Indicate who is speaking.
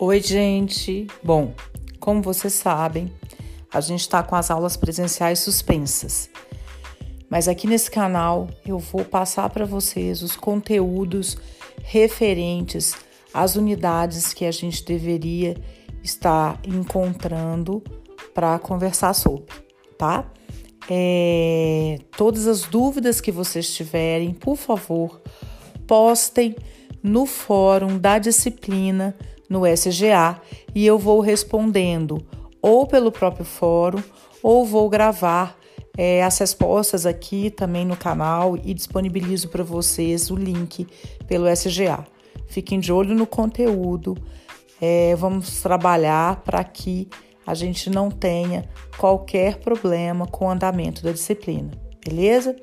Speaker 1: Oi, gente. Bom, como vocês sabem, a gente está com as aulas presenciais suspensas. Mas aqui nesse canal eu vou passar para vocês os conteúdos referentes às unidades que a gente deveria estar encontrando para conversar sobre, tá? É, todas as dúvidas que vocês tiverem, por favor, postem no fórum da disciplina no SGA e eu vou respondendo ou pelo próprio fórum ou vou gravar é, as respostas aqui também no canal e disponibilizo para vocês o link pelo SGA. Fiquem de olho no conteúdo, é, vamos trabalhar para que a gente não tenha qualquer problema com o andamento da disciplina, beleza?